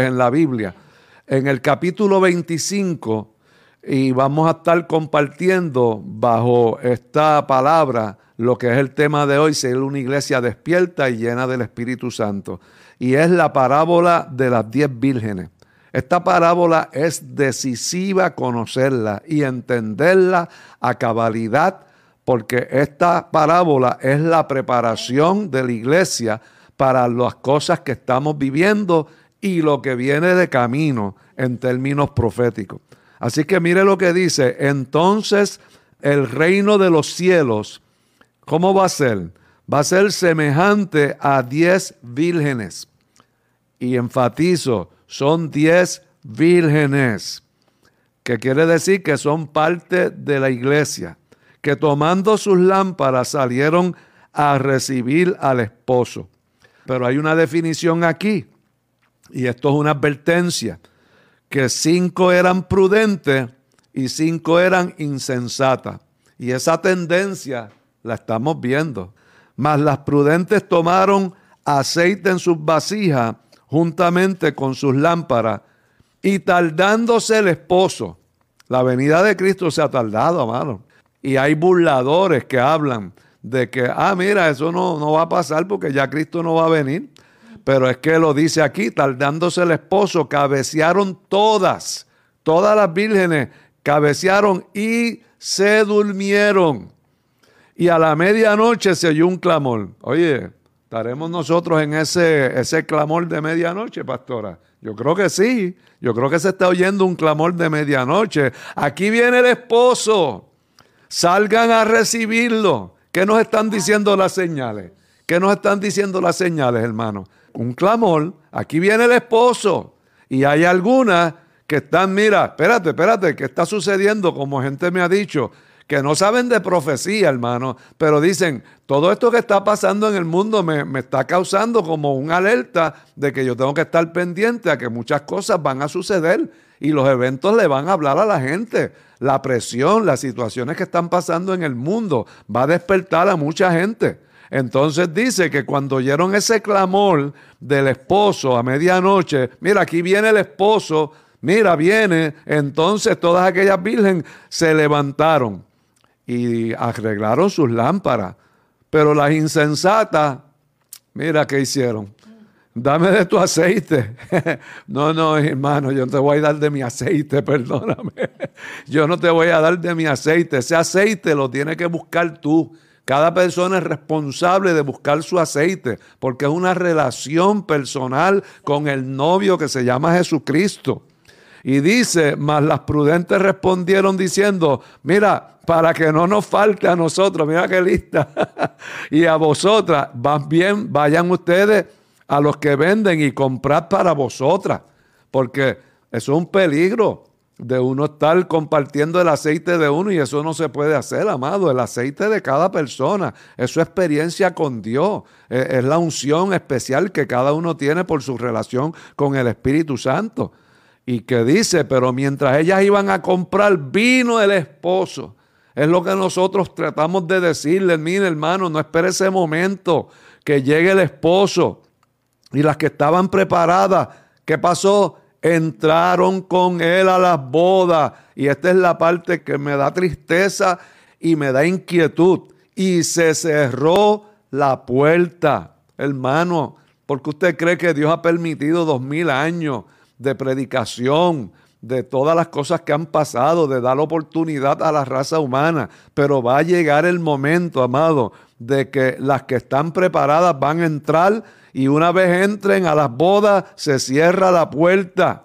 en la Biblia. En el capítulo 25, y vamos a estar compartiendo bajo esta palabra lo que es el tema de hoy, ser una iglesia despierta y llena del Espíritu Santo. Y es la parábola de las diez vírgenes. Esta parábola es decisiva conocerla y entenderla a cabalidad, porque esta parábola es la preparación de la iglesia para las cosas que estamos viviendo y lo que viene de camino en términos proféticos. Así que mire lo que dice, entonces el reino de los cielos, ¿cómo va a ser? Va a ser semejante a diez vírgenes. Y enfatizo, son diez vírgenes, que quiere decir que son parte de la iglesia, que tomando sus lámparas salieron a recibir al esposo. Pero hay una definición aquí, y esto es una advertencia que cinco eran prudentes y cinco eran insensatas. Y esa tendencia la estamos viendo. Mas las prudentes tomaron aceite en sus vasijas juntamente con sus lámparas y tardándose el esposo. La venida de Cristo se ha tardado, amado. Y hay burladores que hablan de que, ah, mira, eso no, no va a pasar porque ya Cristo no va a venir pero es que lo dice aquí, tardándose el esposo, cabecearon todas, todas las vírgenes cabecearon y se durmieron. Y a la medianoche se oyó un clamor. Oye, ¿estaremos nosotros en ese, ese clamor de medianoche, pastora? Yo creo que sí. Yo creo que se está oyendo un clamor de medianoche. Aquí viene el esposo. Salgan a recibirlo. ¿Qué nos están diciendo las señales? ¿Qué nos están diciendo las señales, hermano? Un clamor, aquí viene el esposo. Y hay algunas que están, mira, espérate, espérate, ¿qué está sucediendo? Como gente me ha dicho, que no saben de profecía, hermano, pero dicen, todo esto que está pasando en el mundo me, me, está causando como un alerta de que yo tengo que estar pendiente a que muchas cosas van a suceder y los eventos le van a hablar a la gente. La presión, las situaciones que están pasando en el mundo va a despertar a mucha gente. Entonces dice que cuando oyeron ese clamor del esposo a medianoche, mira, aquí viene el esposo, mira, viene, entonces todas aquellas vírgenes se levantaron y arreglaron sus lámparas. Pero las insensatas, mira qué hicieron. Dame de tu aceite. no, no, hermano, yo no te voy a dar de mi aceite, perdóname. yo no te voy a dar de mi aceite. Ese aceite lo tienes que buscar tú. Cada persona es responsable de buscar su aceite, porque es una relación personal con el novio que se llama Jesucristo. Y dice, mas las prudentes respondieron diciendo, mira, para que no nos falte a nosotros, mira qué lista, y a vosotras, van bien, vayan ustedes a los que venden y comprad para vosotras, porque eso es un peligro de uno estar compartiendo el aceite de uno y eso no se puede hacer, amado. El aceite de cada persona es su experiencia con Dios, e, es, la unción especial que cada uno tiene por su relación con el Espíritu Santo. Y que dice, pero mientras ellas iban a comprar, vino el esposo. Es lo que nosotros tratamos de decirle, mire hermano, no espere ese momento que llegue el esposo. Y las que estaban preparadas, ¿qué pasó? Entraron con él a las bodas. Y esta es la parte que me da tristeza y me da inquietud. Y se cerró la puerta, hermano, porque usted cree que Dios ha permitido dos mil años de predicación, de todas las cosas que han pasado, de dar oportunidad a la raza humana. Pero va a llegar el momento, amado, de que las que están preparadas van a entrar y una vez entren a las bodas se cierra la puerta.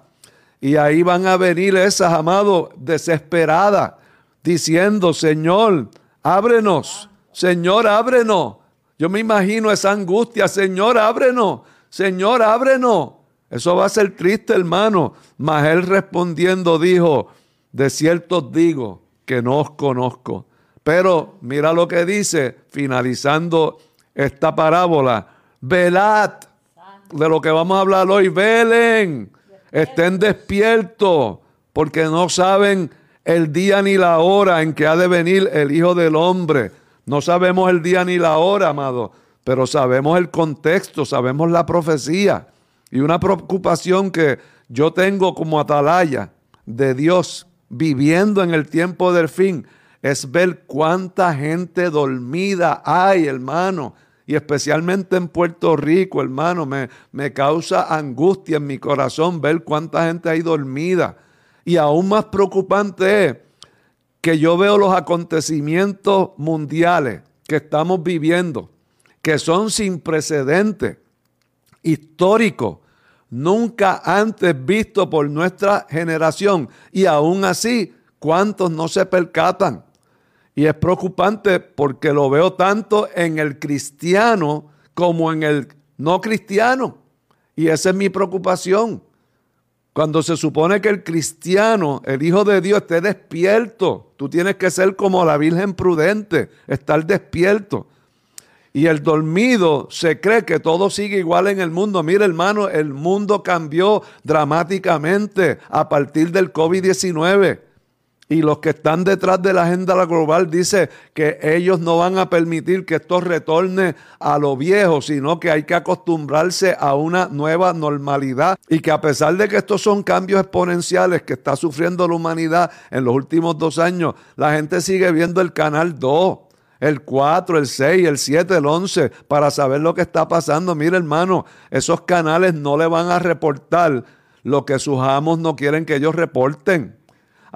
Y ahí van a venir esas, amados, desesperadas, diciendo, Señor, ábrenos, Señor, ábrenos. Yo me imagino esa angustia, Señor, ábrenos, Señor, ábrenos. Eso va a ser triste, hermano. Mas él respondiendo dijo, de cierto os digo que no os conozco. Pero mira lo que dice, finalizando esta parábola, velad, de lo que vamos a hablar hoy, velen, estén despiertos, porque no saben el día ni la hora en que ha de venir el Hijo del Hombre. No sabemos el día ni la hora, amado, pero sabemos el contexto, sabemos la profecía. Y una preocupación que yo tengo como atalaya de Dios viviendo en el tiempo del fin es ver cuánta gente dormida hay, hermano. Y especialmente en Puerto Rico, hermano, me, me causa angustia en mi corazón ver cuánta gente hay dormida. Y aún más preocupante es que yo veo los acontecimientos mundiales que estamos viviendo, que son sin precedentes, históricos, nunca antes visto por nuestra generación. Y aún así, ¿cuántos no se percatan? Y es preocupante porque lo veo tanto en el cristiano como en el no cristiano. Y esa es mi preocupación. Cuando se supone que el cristiano, el Hijo de Dios, esté despierto, tú tienes que ser como la Virgen prudente, estar despierto. Y el dormido se cree que todo sigue igual en el mundo. Mira, hermano, el mundo cambió dramáticamente a partir del COVID-19. Y los que están detrás de la agenda global dice que ellos no van a permitir que esto retorne a lo viejo, sino que hay que acostumbrarse a una nueva normalidad y que a pesar de que estos son cambios exponenciales que está sufriendo la humanidad en los últimos dos años, la gente sigue viendo el canal 2 el 4, el 6, el 7, el 11, para saber lo que está pasando. Mire, hermano, esos canales no le van a reportar lo que sus amos no quieren que ellos reporten.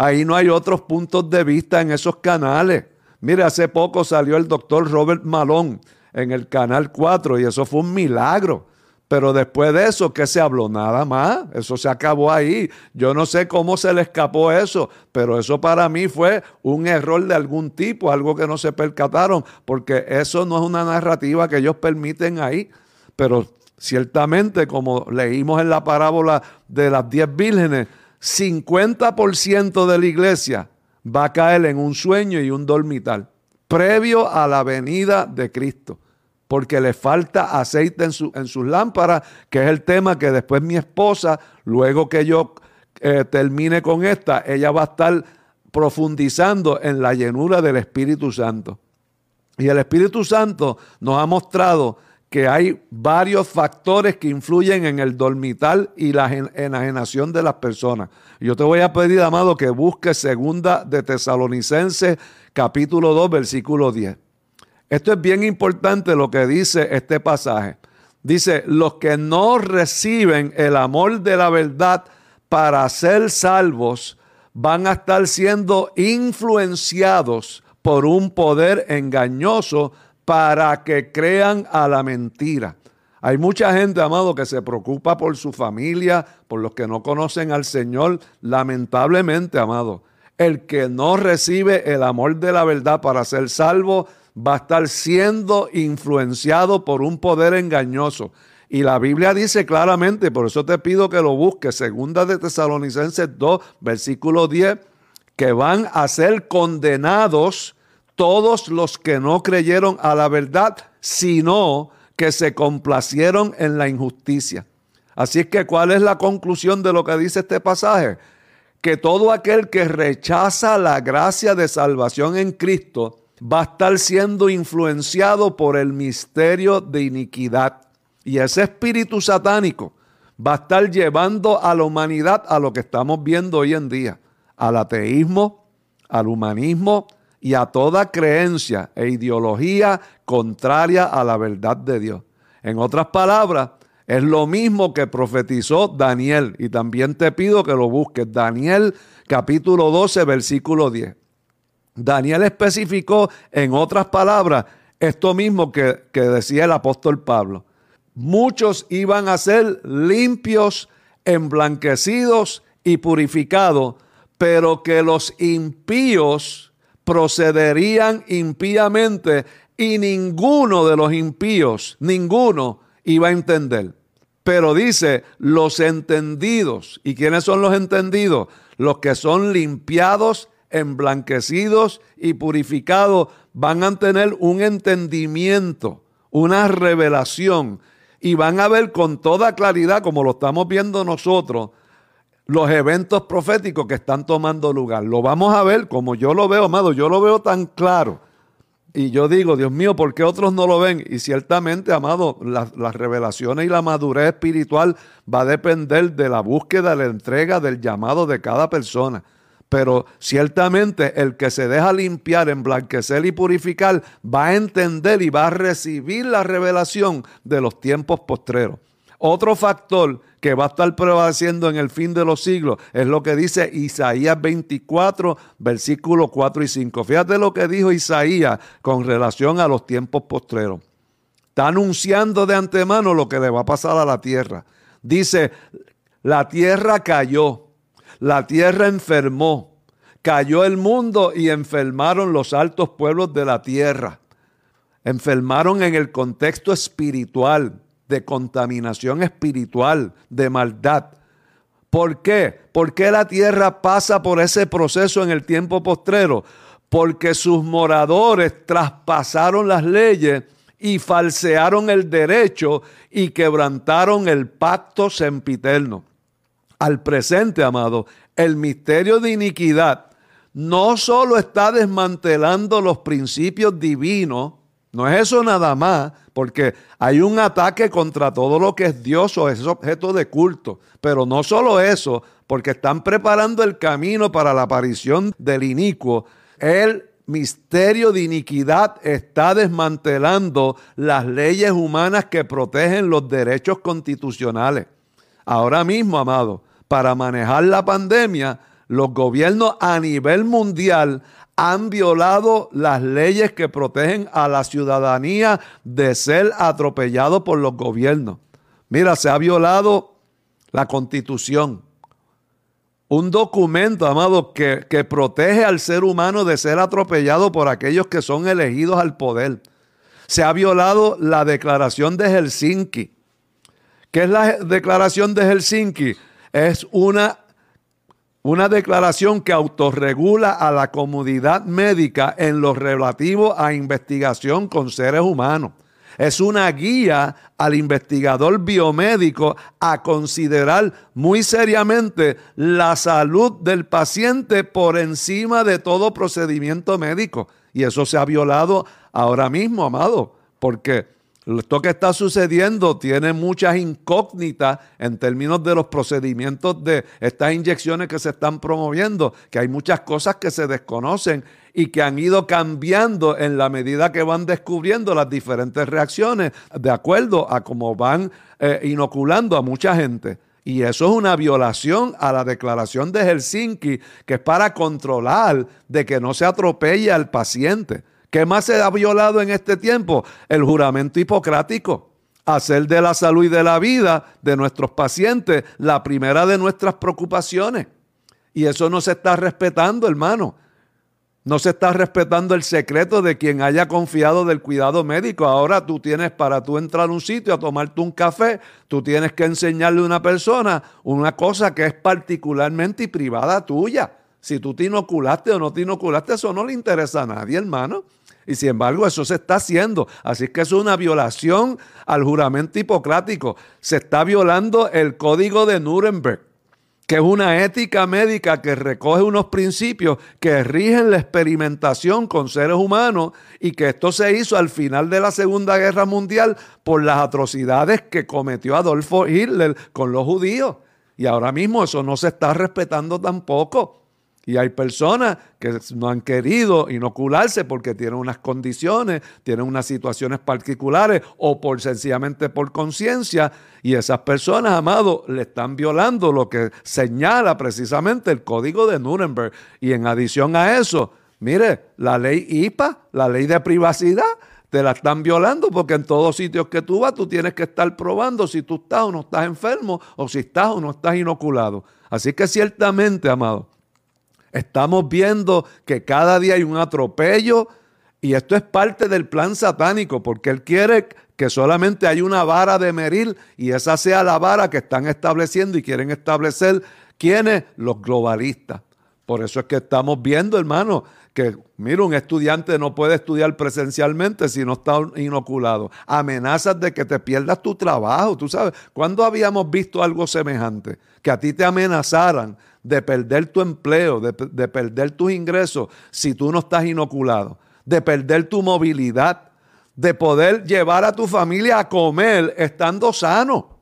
Ahí no hay otros puntos de vista en esos canales. Mire, hace poco salió el doctor Robert Malone en el canal 4 y eso fue un milagro. Pero después de eso, ¿qué se habló? Nada más. Eso se acabó ahí. Yo no sé cómo se le escapó eso, pero eso para mí fue un error de algún tipo, algo que no se percataron, porque eso no es una narrativa que ellos permiten ahí. Pero ciertamente, como leímos en la parábola de las diez vírgenes, 50% de la iglesia va a caer en un sueño y un dormital, previo a la venida de Cristo, porque le falta aceite en, su, en sus lámparas, que es el tema que después mi esposa, luego que yo eh, termine con esta, ella va a estar profundizando en la llenura del Espíritu Santo. Y el Espíritu Santo nos ha mostrado que hay varios factores que influyen en el dormital y la enajenación de las personas. Yo te voy a pedir, amado, que busques segunda de Tesalonicenses, capítulo 2, versículo 10. Esto es bien importante lo que dice este pasaje. Dice, los que no reciben el amor de la verdad para ser salvos van a estar siendo influenciados por un poder engañoso para que crean a la mentira. Hay mucha gente, amado, que se preocupa por su familia, por los que no conocen al Señor. Lamentablemente, amado, el que no recibe el amor de la verdad para ser salvo va a estar siendo influenciado por un poder engañoso. Y la Biblia dice claramente, por eso te pido que lo busques, segunda de Tesalonicenses 2, versículo 10, que van a ser condenados todos los que no creyeron a la verdad, sino que se complacieron en la injusticia. Así es que, ¿cuál es la conclusión de lo que dice este pasaje? Que todo aquel que rechaza la gracia de salvación en Cristo va a estar siendo influenciado por el misterio de iniquidad. Y ese espíritu satánico va a estar llevando a la humanidad a lo que estamos viendo hoy en día, al ateísmo, al humanismo, y a toda creencia e ideología contraria a la verdad de Dios. En otras palabras, es lo mismo que profetizó Daniel. Y también te pido que lo busques. Daniel capítulo 12, versículo 10. Daniel especificó en otras palabras esto mismo que, que decía el apóstol Pablo. Muchos iban a ser limpios, emblanquecidos y purificados, pero que los impíos procederían impíamente y ninguno de los impíos, ninguno iba a entender. Pero dice, los entendidos. ¿Y quiénes son los entendidos? Los que son limpiados, emblanquecidos y purificados van a tener un entendimiento, una revelación y van a ver con toda claridad, como lo estamos viendo nosotros, los eventos proféticos que están tomando lugar. Lo vamos a ver como yo lo veo, amado, yo lo veo tan claro. Y yo digo, Dios mío, ¿por qué otros no lo ven? Y ciertamente, amado, las, revelaciones y la madurez espiritual va a depender de la búsqueda, la entrega, del llamado de cada persona. Pero ciertamente el que se deja limpiar, emblanquecer y purificar, va a entender y va a recibir la revelación de los tiempos postreros. Otro factor que va a estar prevaleciendo en el fin de los siglos es lo que dice Isaías 24, versículos 4 y 5. Fíjate lo que dijo Isaías con relación a los tiempos postreros. Está anunciando de antemano lo que le va a pasar a la tierra. Dice, la tierra cayó, la tierra enfermó, cayó el mundo y enfermaron los altos pueblos de la tierra. Enfermaron en el contexto espiritual de contaminación espiritual, de maldad. ¿Por qué? ¿Por qué la tierra pasa por ese proceso en el tiempo postrero? Porque sus moradores traspasaron las leyes y falsearon el derecho y quebrantaron el pacto sempiterno. Al presente, amado, el misterio de iniquidad no solo está desmantelando los principios divinos, no es eso nada más, porque hay un ataque contra todo lo que es Dios o es objeto de culto. Pero no solo eso, porque están preparando el camino para la aparición del inicuo. El misterio de iniquidad está desmantelando las leyes humanas que protegen los derechos constitucionales. Ahora mismo, amado, para manejar la pandemia, los gobiernos a nivel mundial han violado las leyes que protegen a la ciudadanía de ser atropellado por los gobiernos. Mira, se ha violado la constitución. Un documento, amado, que, que protege al ser humano de ser atropellado por aquellos que son elegidos al poder. Se ha violado la declaración de Helsinki. ¿Qué es la declaración de Helsinki? Es una una declaración que autorregula a la comunidad médica en lo relativo a investigación con seres humanos. Es una guía al investigador biomédico a considerar muy seriamente la salud del paciente por encima de todo procedimiento médico. Y eso se ha violado ahora mismo, amado, porque esto que está sucediendo tiene muchas incógnitas en términos de los procedimientos de estas inyecciones que se están promoviendo, que hay muchas cosas que se desconocen y que han ido cambiando en la medida que van descubriendo las diferentes reacciones de acuerdo a cómo van eh, inoculando a mucha gente. Y eso es una violación a la declaración de Helsinki, que es para controlar de que no se atropelle al paciente. ¿Qué más se ha violado en este tiempo? El juramento hipocrático. Hacer de la salud y de la vida de nuestros pacientes la primera de nuestras preocupaciones. Y eso no se está respetando, hermano. No se está respetando el secreto de quien haya confiado del cuidado médico. Ahora tú tienes para tú entrar a un sitio a tomarte un café, tú tienes que enseñarle a una persona una cosa que es particularmente y privada tuya. Si tú te inoculaste o no te inoculaste, eso no le interesa a nadie, hermano. Y sin embargo, eso se está haciendo. Así que es una violación al juramento hipocrático. Se está violando el código de Nuremberg, que es una ética médica que recoge unos principios que rigen la experimentación con seres humanos y que esto se hizo al final de la Segunda Guerra Mundial por las atrocidades que cometió Adolfo Hitler con los judíos. Y ahora mismo eso no se está respetando tampoco. Y hay personas que no han querido inocularse porque tienen unas condiciones, tienen unas situaciones particulares o por sencillamente por conciencia. Y esas personas, amados, le están violando lo que señala precisamente el código de Nuremberg. Y en adición a eso, mire, la ley IPA, la ley de privacidad, te la están violando porque en todos sitios que tú vas tú tienes que estar probando si tú estás o no estás enfermo o si estás o no estás inoculado. Así que ciertamente, amado, Estamos viendo que cada día hay un atropello y esto es parte del plan satánico porque él quiere que solamente hay una vara de medir y esa sea la vara que están estableciendo y quieren establecer quiénes, los globalistas. Por eso es que estamos viendo, hermano, que, mira, un estudiante no puede estudiar presencialmente si no está inoculado. Amenazas de que te pierdas tu trabajo, tú sabes. ¿Cuándo habíamos visto algo semejante? Que a ti te amenazaran de perder tu empleo, de, perder tus ingresos si tú no estás inoculado. de perder tu movilidad, de poder llevar a tu familia a comer estando sano.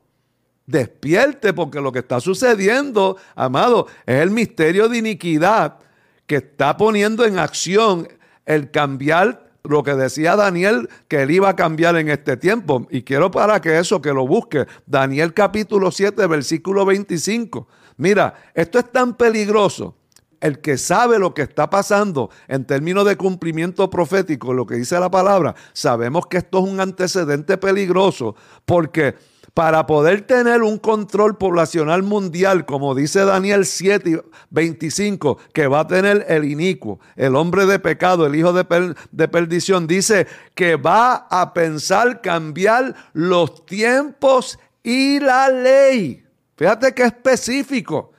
Despierte porque lo que está sucediendo, amado, es el misterio de iniquidad que está poniendo en acción el cambiar lo que decía Daniel que él iba a cambiar en este tiempo. Y quiero para que eso, que lo busque. Daniel capítulo 7, versículo 25. Mira, esto es tan peligroso. El que sabe lo que está pasando en términos de cumplimiento profético, lo que dice la palabra, sabemos que esto es un antecedente peligroso porque para poder tener un control poblacional mundial, como dice Daniel 7, 25, que va a tener el inicuo, el hombre de pecado, el hijo de, de perdición, dice que va a pensar cambiar los tiempos y la ley. Fíjate qué específico.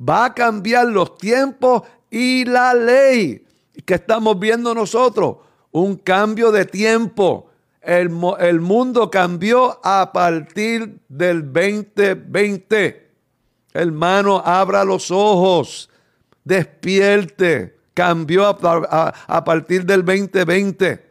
Va a cambiar los tiempos y la ley. ¿Qué estamos viendo nosotros? Un cambio de tiempo el, mundo cambió a partir del 2020. Hermano, abra los ojos, despierte. Cambió a, a partir del 2020.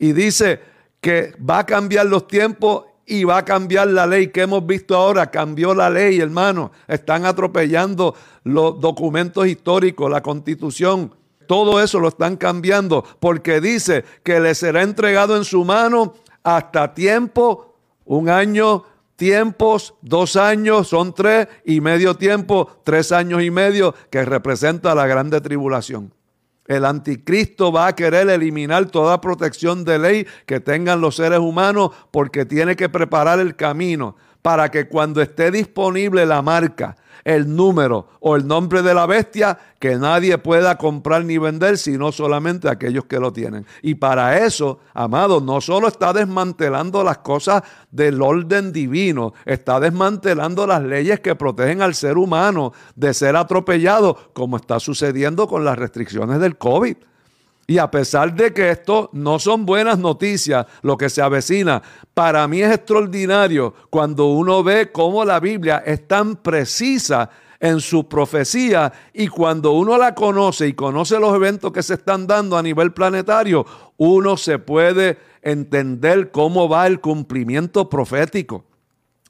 Y dice que va a cambiar los tiempos y va a cambiar la ley que hemos visto ahora. Cambió la ley, hermano. Están atropellando los documentos históricos, la constitución. Todo eso lo están cambiando porque dice que le será entregado en su mano hasta tiempo, un año, tiempos, dos años, son tres, y medio tiempo, tres años y medio, que representa la grande tribulación. El anticristo va a querer eliminar toda protección de ley que tengan los seres humanos porque tiene que preparar el camino para que cuando esté disponible la marca, el número o el nombre de la bestia que nadie pueda comprar ni vender, sino solamente aquellos que lo tienen. Y para eso, amado, no solo está desmantelando las cosas del orden divino, está desmantelando las leyes que protegen al ser humano de ser atropellado, como está sucediendo con las restricciones del COVID. Y a pesar de que esto no son buenas noticias, lo que se avecina, para mí es extraordinario cuando uno ve cómo la Biblia es tan precisa en su profecía y cuando uno la conoce y conoce los eventos que se están dando a nivel planetario, uno se puede entender cómo va el cumplimiento profético.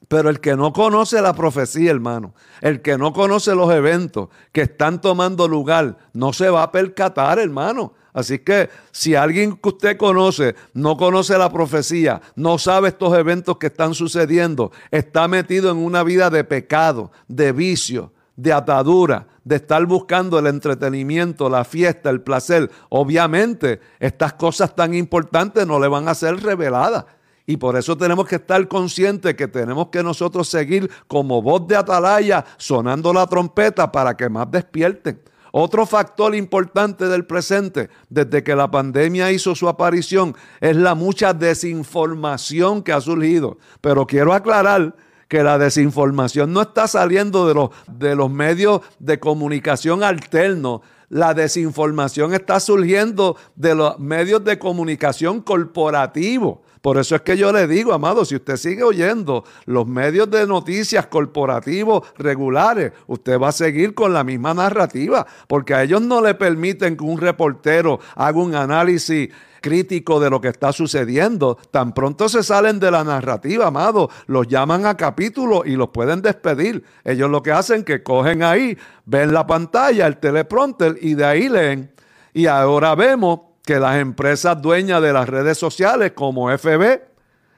Pero el que no conoce la profecía, hermano, el que no conoce los eventos que están tomando lugar, no se va a percatar, hermano. Así que si alguien que usted conoce no conoce la profecía, no sabe estos eventos que están sucediendo, está metido en una vida de pecado, de vicio, de atadura, de estar buscando el entretenimiento, la fiesta, el placer, obviamente estas cosas tan importantes no le van a ser reveladas. Y por eso tenemos que estar conscientes que tenemos que nosotros seguir como voz de atalaya sonando la trompeta para que más despierten. Otro factor importante del presente, desde que la pandemia hizo su aparición, es la mucha desinformación que ha surgido. Pero quiero aclarar que la desinformación no está saliendo de los, de los medios de comunicación alternos. La desinformación está surgiendo de los medios de comunicación corporativos. Por eso es que yo le digo, amado, si usted sigue oyendo los medios de noticias corporativos regulares, usted va a seguir con la misma narrativa, porque a ellos no le permiten que un reportero haga un análisis crítico de lo que está sucediendo. Tan pronto se salen de la narrativa, amado, los llaman a capítulo y los pueden despedir. Ellos lo que hacen que cogen ahí, ven la pantalla, el teleprompter y de ahí leen. Y ahora vemos que las empresas dueñas de las redes sociales como FB,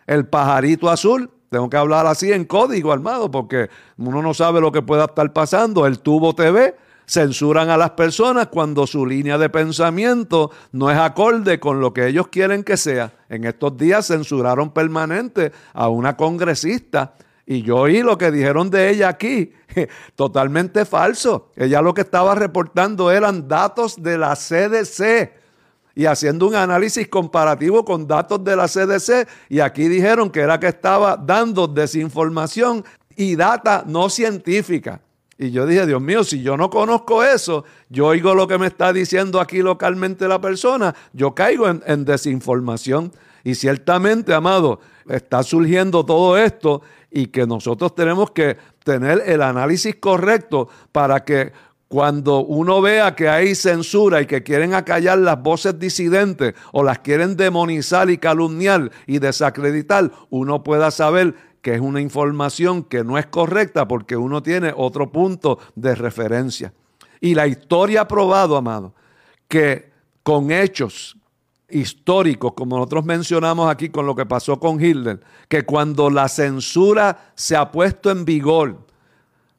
el pajarito azul, tengo que hablar así en código armado porque uno no sabe lo que pueda estar pasando, el tubo TV, censuran a las personas cuando su línea de pensamiento no es acorde con lo que ellos quieren que sea. En estos días censuraron permanente a una congresista y yo oí lo que dijeron de ella aquí, totalmente falso. Ella lo que estaba reportando eran datos de la CDC y haciendo un análisis comparativo con datos de la CDC y aquí dijeron que era que estaba dando desinformación y data no científica. Y yo dije, Dios mío, si yo no conozco eso, yo oigo lo que me está diciendo aquí localmente la persona, yo caigo en, en desinformación. Y ciertamente, amado, está surgiendo todo esto y que nosotros tenemos que tener el análisis correcto para que cuando uno vea que hay censura y que quieren acallar las voces disidentes o las quieren demonizar y calumniar y desacreditar, uno pueda saber que es una información que no es correcta porque uno tiene otro punto de referencia. Y la historia ha probado, amado, que con hechos históricos, como nosotros mencionamos aquí con lo que pasó con Hitler, que cuando la censura se ha puesto en vigor,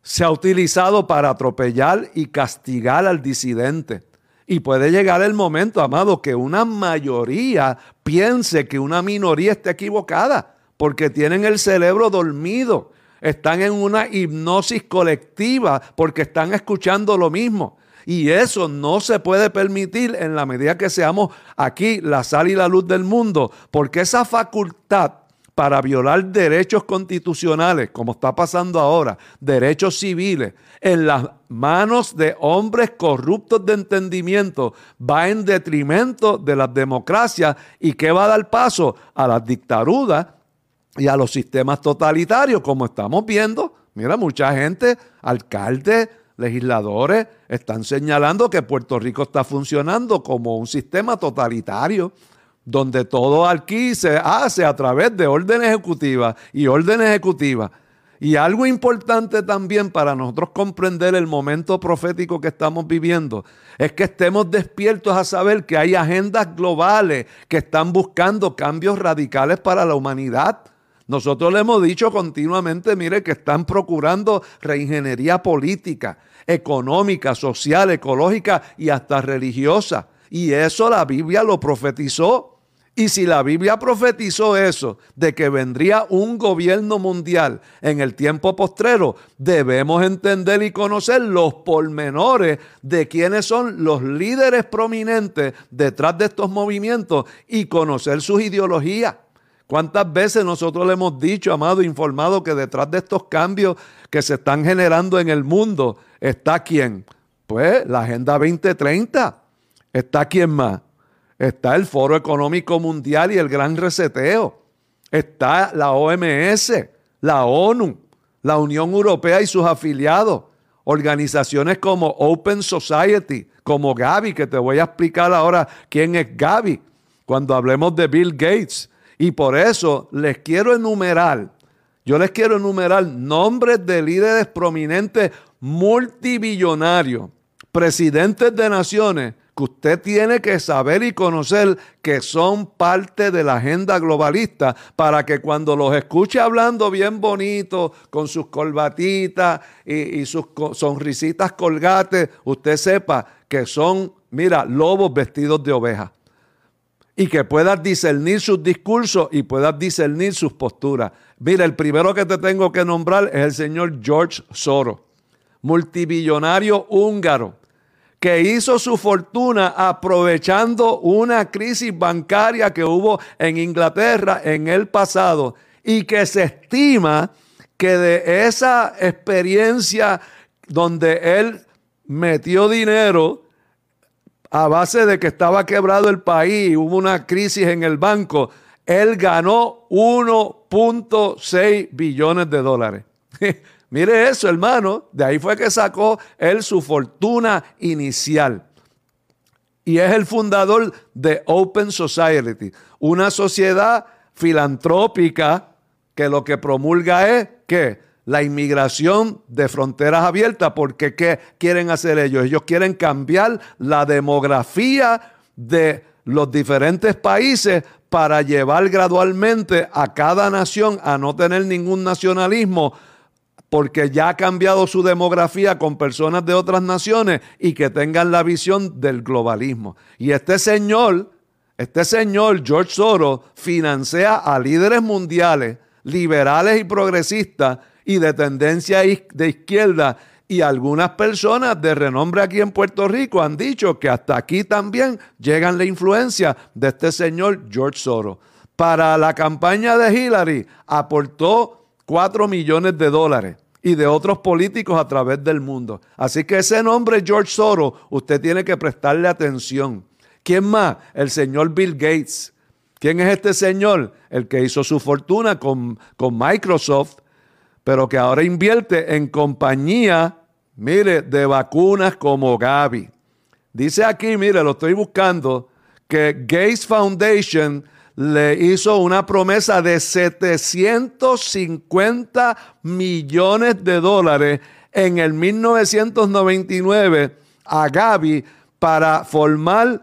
se ha utilizado para atropellar y castigar al disidente. Y puede llegar el momento, amado, que una mayoría piense que una minoría está equivocada, porque tienen el cerebro dormido, están en una hipnosis colectiva, porque están escuchando lo mismo. Y eso no se puede permitir en la medida que seamos aquí la sal y la luz del mundo, porque esa facultad para violar derechos constitucionales, como está pasando ahora, derechos civiles, en las manos de hombres corruptos de entendimiento, va en detrimento de las democracias y que va a dar paso a las dictaduras y a los sistemas totalitarios, como estamos viendo. Mira, mucha gente, alcaldes, legisladores, están señalando que Puerto Rico está funcionando como un sistema totalitario donde todo aquí se hace a través de órdenes ejecutivas y órdenes ejecutivas. Y algo importante también para nosotros comprender el momento profético que estamos viviendo es que estemos despiertos a saber que hay agendas globales que están buscando cambios radicales para la humanidad. Nosotros le hemos dicho continuamente, mire, que están procurando reingeniería política, económica, social, ecológica y hasta religiosa. Y eso la Biblia lo profetizó. Y si la Biblia profetizó eso, de que vendría un gobierno mundial en el tiempo postrero, debemos entender y conocer los pormenores de quiénes son los líderes prominentes detrás de estos movimientos y conocer sus ideologías. ¿Cuántas veces nosotros le hemos dicho, amado, informado que detrás de estos cambios que se están generando en el mundo está quién? Pues la Agenda 2030. ¿Está quién más? Está el Foro Económico Mundial y el Gran Reseteo. Está la OMS, la ONU, la Unión Europea y sus afiliados. Organizaciones como Open Society, como Gavi, que te voy a explicar ahora quién es Gavi cuando hablemos de Bill Gates. Y por eso les quiero enumerar, yo les quiero enumerar nombres de líderes prominentes multibillonarios, presidentes de naciones que usted tiene que saber y conocer que son parte de la agenda globalista para que cuando los escuche hablando bien bonito, con sus corbatitas y, sus sonrisitas colgates, usted sepa que son, mira, lobos vestidos de oveja. Y que puedas discernir sus discursos y puedas discernir sus posturas. Mira, el primero que te tengo que nombrar es el señor George Soros, multibillonario húngaro que hizo su fortuna aprovechando una crisis bancaria que hubo en Inglaterra en el pasado y que se estima que de esa experiencia donde él metió dinero a base de que estaba quebrado el país y hubo una crisis en el banco, él ganó 1.6 billones de dólares. Mire eso, hermano. De ahí fue que sacó él su fortuna inicial. Y es el fundador de Open Society, una sociedad filantrópica que lo que promulga es que la inmigración de fronteras abiertas, porque ¿qué quieren hacer ellos? Ellos quieren cambiar la demografía de los diferentes países para llevar gradualmente a cada nación a no tener ningún nacionalismo, porque ya ha cambiado su demografía con personas de otras naciones y que tengan la visión del globalismo. Y este señor, este señor George Soros, financia a líderes mundiales, liberales y progresistas y de tendencia de izquierda. Y algunas personas de renombre aquí en Puerto Rico han dicho que hasta aquí también llegan la influencia de este señor George Soros. Para la campaña de Hillary aportó 4 millones de dólares y de otros políticos a través del mundo. Así que ese nombre, George Soros, usted tiene que prestarle atención. ¿Quién más? El señor Bill Gates. ¿Quién es este señor? El que hizo su fortuna con, con Microsoft, pero que ahora invierte en compañía, mire, de vacunas como Gavi. Dice aquí, mire, lo estoy buscando, que Gates Foundation le hizo una promesa de 750 millones de dólares en el 1999 a Gavi para formar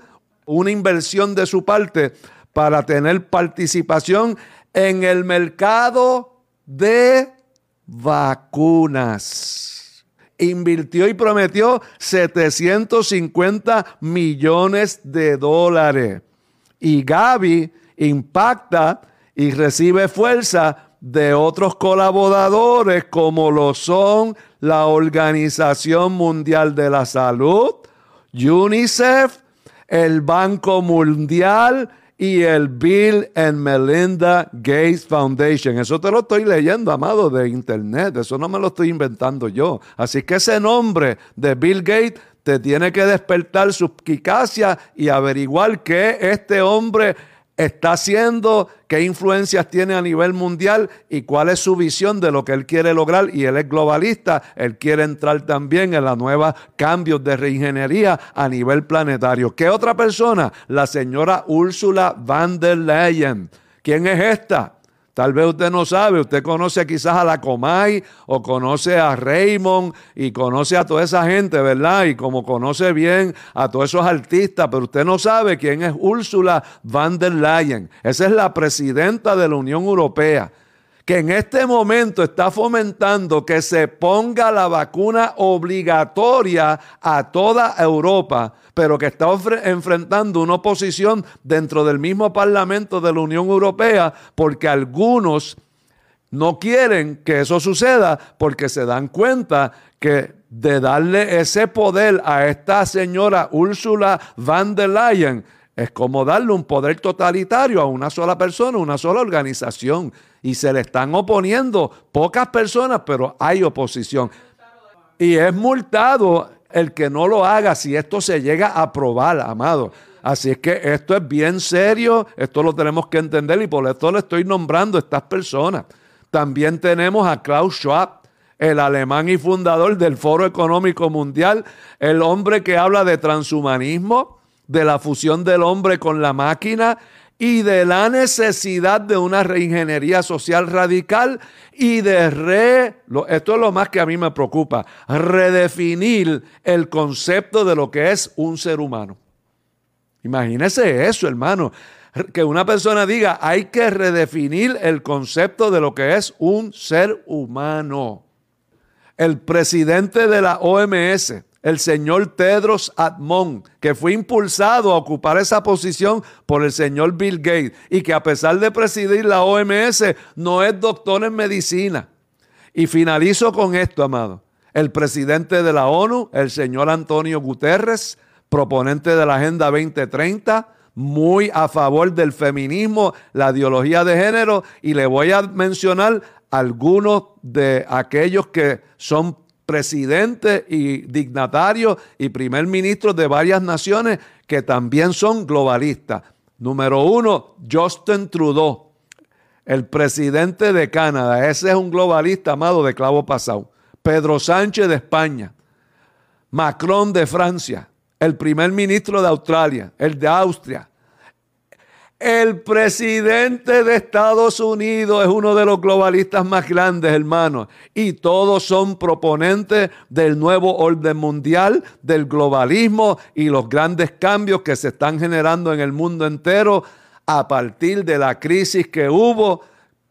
una inversión de su parte para tener participación en el mercado de vacunas. Invirtió y prometió 750 millones de dólares. Y Gavi impacta y recibe fuerza de otros colaboradores como lo son la Organización Mundial de la Salud, UNICEF, el Banco Mundial y el Bill and Melinda Gates Foundation. Eso te lo estoy leyendo, amado, de internet. Eso no me lo estoy inventando yo. Así que ese nombre de Bill Gates te tiene que despertar su y averiguar que este hombre está haciendo, qué influencias tiene a nivel mundial y cuál es su visión de lo que él quiere lograr. Y él es globalista, él quiere entrar también en la nueva cambios de reingeniería a nivel planetario. ¿Qué otra persona? La señora Úrsula van der Leyen. ¿Quién es esta? Tal vez usted no sabe, usted conoce quizás a la Comay o conoce a Raymond y conoce a toda esa gente, ¿verdad? Y como conoce bien a todos esos artistas, pero usted no sabe quién es Úrsula van der Leyen. Esa es la presidenta de la Unión Europea que en este momento está fomentando que se ponga la vacuna obligatoria a toda Europa, pero que está enfrentando una oposición dentro del mismo Parlamento de la Unión Europea porque algunos no quieren que eso suceda porque se dan cuenta que de darle ese poder a esta señora Úrsula van der Leyen es como darle un poder totalitario a una sola persona, una sola organización y se le están oponiendo pocas personas, pero hay oposición. Y es multado el que no lo haga si esto se llega a aprobar, amado. Así es que esto es bien serio, esto lo tenemos que entender y por esto le estoy nombrando a estas personas. También tenemos a Klaus Schwab, el alemán y fundador del Foro Económico Mundial, el hombre que habla de transhumanismo, de la fusión del hombre con la máquina y de la necesidad de una reingeniería social radical y de re, esto es lo más que a mí me preocupa, redefinir el concepto de lo que es un ser humano. Imagínese eso, hermano, que una persona diga, hay que redefinir el concepto de lo que es un ser humano. El presidente de la OMS, el señor Tedros Admon, que fue impulsado a ocupar esa posición por el señor Bill Gates y que a pesar de presidir la OMS no es doctor en medicina. Y finalizo con esto, amado. El presidente de la ONU, el señor Antonio Guterres, proponente de la Agenda 2030, muy a favor del feminismo, la ideología de género, y le voy a mencionar algunos de aquellos que son presidentes y dignatarios y primer ministros de varias naciones que también son globalistas. Número uno, Justin Trudeau, el presidente de Canadá. Ese es un globalista amado de clavo pasado. Pedro Sánchez de España. Macron de Francia. El primer ministro de Australia. El de Austria. El presidente de Estados Unidos es uno de los globalistas más grandes, hermanos. Y todos son proponentes del nuevo orden mundial, del globalismo y los grandes cambios que se están generando en el mundo entero a partir de la crisis que hubo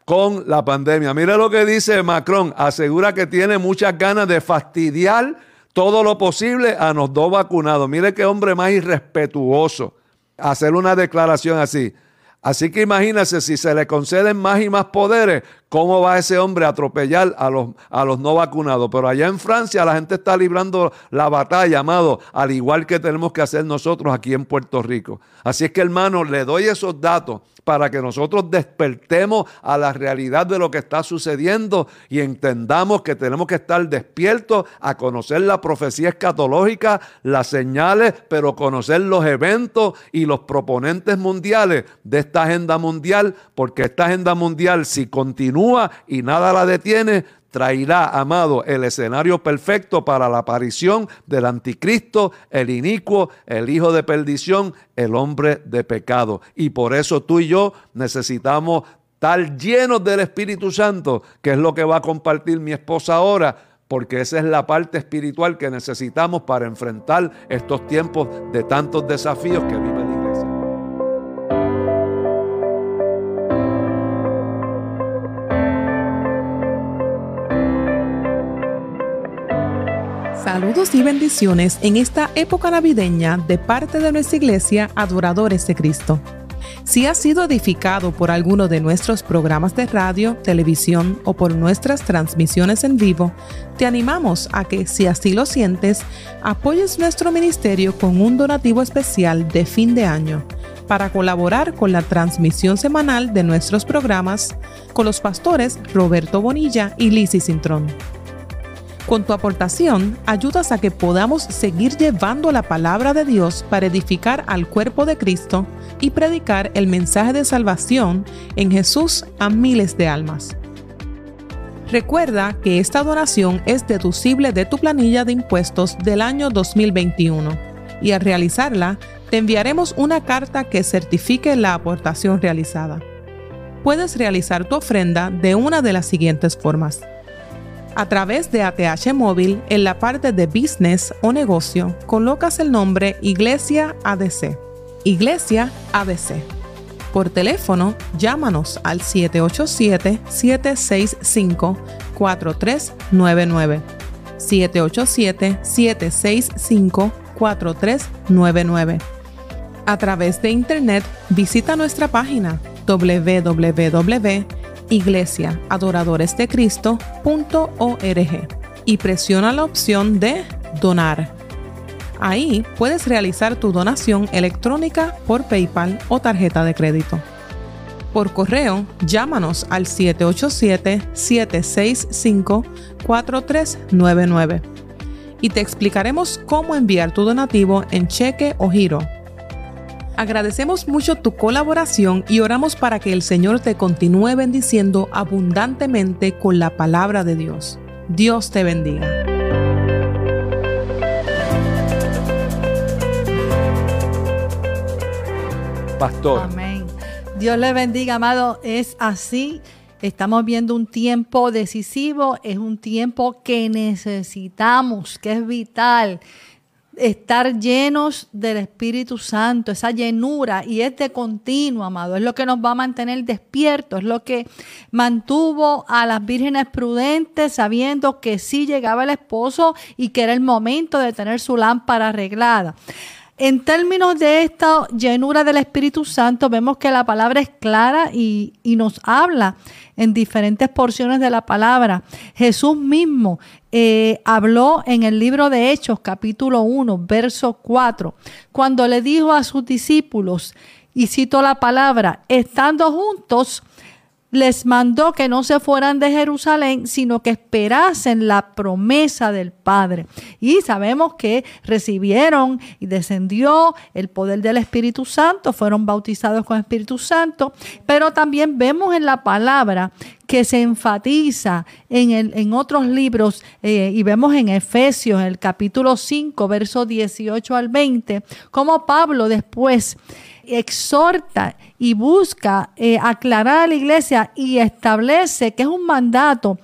con la pandemia. Mire lo que dice Macron. Asegura que tiene muchas ganas de fastidiar todo lo posible a los dos vacunados. Mire qué hombre más irrespetuoso hacer una declaración así. Así que imagínese si se le conceden más y más poderes, ¿cómo va ese hombre a atropellar a los, a los no vacunados? Pero allá en Francia la gente está librando la batalla, amado, al igual que tenemos que hacer nosotros aquí en Puerto Rico. Así es que hermano, le doy esos datos para que nosotros despertemos a la realidad de lo que está sucediendo y entendamos que tenemos que estar despiertos a conocer la profecía escatológica, las señales, pero conocer los eventos y los proponentes mundiales de esta agenda mundial, porque esta agenda mundial, si continúa y nada la detiene, traerá, amado, el escenario perfecto para la aparición del anticristo, el inicuo, el hijo de perdición, el hombre de pecado. Y por eso tú y yo necesitamos estar llenos del Espíritu Santo, que es lo que va a compartir mi esposa ahora, porque esa es la parte espiritual que necesitamos para enfrentar estos tiempos de tantos desafíos que vive Saludos y bendiciones en esta época navideña de parte de nuestra iglesia Adoradores de Cristo. Si has sido edificado por alguno de nuestros programas de radio, televisión o por nuestras transmisiones en vivo, te animamos a que, si así lo sientes, apoyes nuestro ministerio con un donativo especial de fin de año para colaborar con la transmisión semanal de nuestros programas con los pastores Roberto Bonilla y Lizzie Cintrón. Con tu aportación, ayudas a que podamos seguir llevando la palabra de Dios para edificar al cuerpo de Cristo y predicar el mensaje de salvación en Jesús a miles de almas. Recuerda que esta donación es deducible de tu planilla de impuestos del año 2021 y al realizarla te enviaremos una carta que certifique la aportación realizada. Puedes realizar tu ofrenda de una de las siguientes formas a través de ATH Móvil, en la parte de Business o Negocio, colocas el nombre Iglesia ADC. Iglesia ADC. Por teléfono, llámanos al 787-765-4399. 787-765-4399. A través de Internet, visita nuestra página www iglesiaadoradoresdecristo.org y presiona la opción de Donar. Ahí puedes realizar tu donación electrónica por PayPal o tarjeta de crédito. Por correo, llámanos al 787-765-4399 y te explicaremos cómo enviar tu donativo en cheque o giro Agradecemos mucho tu colaboración y oramos para que el Señor te continúe bendiciendo abundantemente con la palabra de Dios. Dios te bendiga. Pastor. Amén. Dios le bendiga, amado. Es así. Estamos viendo un tiempo decisivo, es un tiempo que necesitamos, que es vital estar llenos del Espíritu Santo, esa llenura, y es de continuo, amado, es lo que nos va a mantener despiertos, es lo que mantuvo a las vírgenes prudentes sabiendo que sí llegaba el esposo y que era el momento de tener su lámpara arreglada. En términos de esta llenura del Espíritu Santo, vemos que la palabra es clara y, y nos habla en diferentes porciones de la palabra. Jesús mismo eh, habló en el libro de Hechos, capítulo 1, verso 4, cuando le dijo a sus discípulos, y cito la palabra, estando juntos, les mandó que no se fueran de Jerusalén, sino que esperasen la promesa del Padre. Y sabemos que recibieron y descendió el poder del Espíritu Santo, fueron bautizados con Espíritu Santo, pero también vemos en la palabra que se enfatiza en, en otros libros eh, y vemos en Efesios, el capítulo 5, versos 18 al 20, como Pablo después exhorta y busca eh, aclarar a la iglesia y establece que es un mandato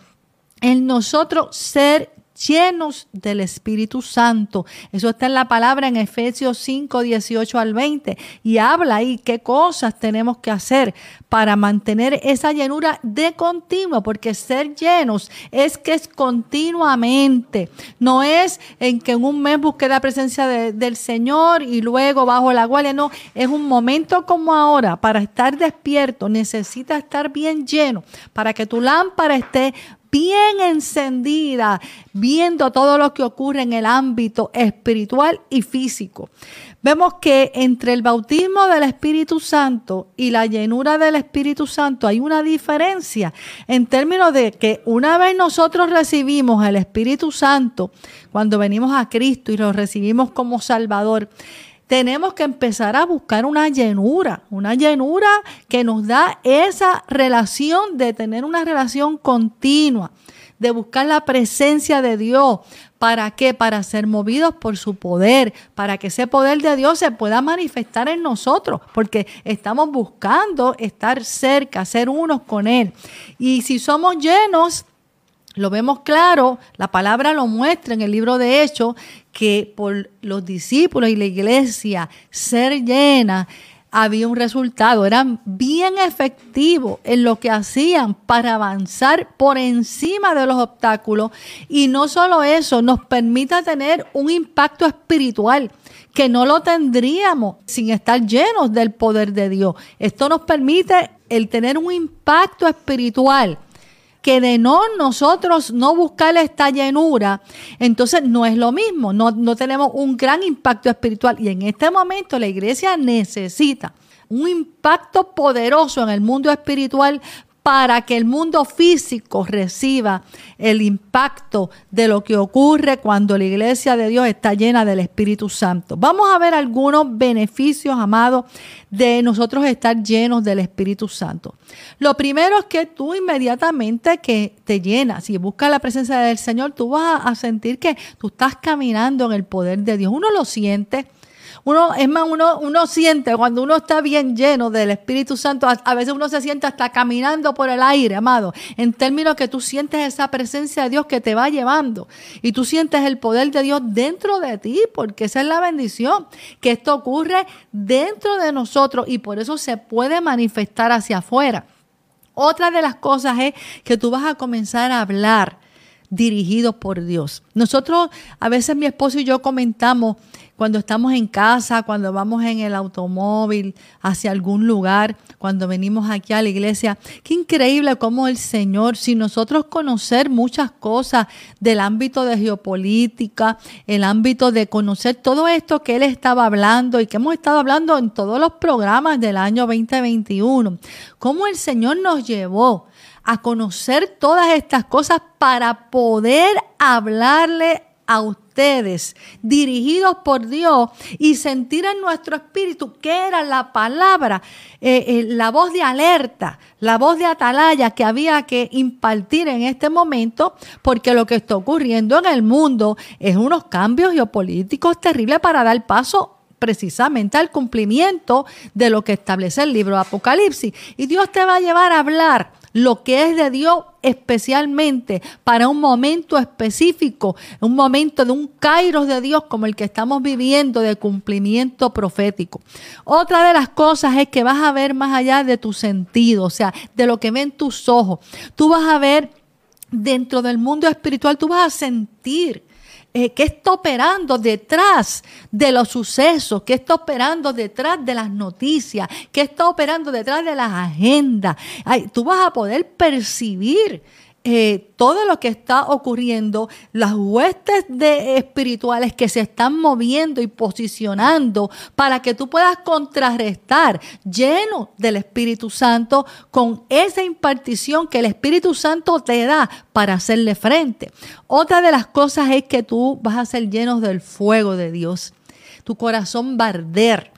en nosotros ser llenos del Espíritu Santo. Eso está en la palabra en Efesios 5, 18 al 20. Y habla ahí qué cosas tenemos que hacer para mantener esa llenura de continuo, porque ser llenos es que es continuamente. No es en que en un mes busque la presencia del Señor y luego bajo la guardia. No, es un momento como ahora para estar despierto. Necesita estar bien lleno para que tu lámpara esté bien encendida, viendo todo lo que ocurre en el ámbito espiritual y físico. Vemos que entre el bautismo del Espíritu Santo y la llenura del Espíritu Santo hay una diferencia en términos de que una vez nosotros recibimos el Espíritu Santo, cuando venimos a Cristo y lo recibimos como Salvador, tenemos que empezar a buscar una llenura, una llenura que nos da esa relación de tener una relación continua, de buscar la presencia de Dios. ¿Para qué? Para ser movidos por su poder, para que ese poder de Dios se pueda manifestar en nosotros, porque estamos buscando estar cerca, ser unos con Él. Y si somos llenos, lo vemos claro, la palabra lo muestra en el libro de Hechos, que por los discípulos y la iglesia ser llena, había un resultado, eran bien efectivos en lo que hacían para avanzar por encima de los obstáculos y no solo eso, nos permite tener un impacto espiritual que no lo tendríamos sin estar llenos del poder de Dios. Esto nos permite el tener un impacto espiritual que de no nosotros no buscar esta llenura, entonces no es lo mismo, no, no tenemos un gran impacto espiritual. Y en este momento la iglesia necesita un impacto poderoso en el mundo espiritual para que el mundo físico reciba el impacto de lo que ocurre cuando la iglesia de Dios está llena del Espíritu Santo. Vamos a ver algunos beneficios, amados, de nosotros estar llenos del Espíritu Santo. Lo primero es que tú inmediatamente que te llenas y buscas la presencia del Señor, tú vas a sentir que tú estás caminando en el poder de Dios. Uno lo siente uno, es más, uno, uno siente cuando uno está bien lleno del Espíritu Santo, a, veces uno se siente hasta caminando por el aire, amado, en términos que tú sientes esa presencia de Dios que te va llevando y tú sientes el poder de Dios dentro de ti, porque esa es la bendición, que esto ocurre dentro de nosotros y por eso se puede manifestar hacia afuera. Otra de las cosas es que tú vas a comenzar a hablar dirigidos por Dios. Nosotros, a veces mi esposo y yo comentamos cuando estamos en casa, cuando vamos en el automóvil hacia algún lugar, cuando venimos aquí a la iglesia. Qué increíble cómo el Señor, si nosotros conocer muchas cosas del ámbito de geopolítica, el ámbito de conocer todo esto que Él estaba hablando y que hemos estado hablando en todos los programas del año 2021, cómo el Señor nos llevó a conocer todas estas cosas para poder hablarle a ustedes, dirigidos por Dios, y sentir en nuestro espíritu que era la palabra, eh, eh, la voz de alerta, la voz de atalaya que había que impartir en este momento, porque lo que está ocurriendo en el mundo es unos cambios geopolíticos terribles para dar paso precisamente al cumplimiento de lo que establece el libro de Apocalipsis. Y Dios te va a llevar a hablar lo que es de Dios especialmente para un momento específico, un momento de un kairos de Dios como el que estamos viviendo de cumplimiento profético. Otra de las cosas es que vas a ver más allá de tu sentido, o sea, de lo que ven tus ojos. Tú vas a ver dentro del mundo espiritual, tú vas a sentir eh, qué está operando detrás de los sucesos, qué está operando detrás de las noticias, qué está operando detrás de las agendas. tú vas a poder percibir eh, todo lo que está ocurriendo, las huestes de espirituales que se están moviendo y posicionando para que tú puedas contrarrestar lleno del Espíritu Santo con esa impartición que el Espíritu Santo te da para hacerle frente. Otra de las cosas es que tú vas a ser llenos del fuego de Dios. Tu corazón va a arder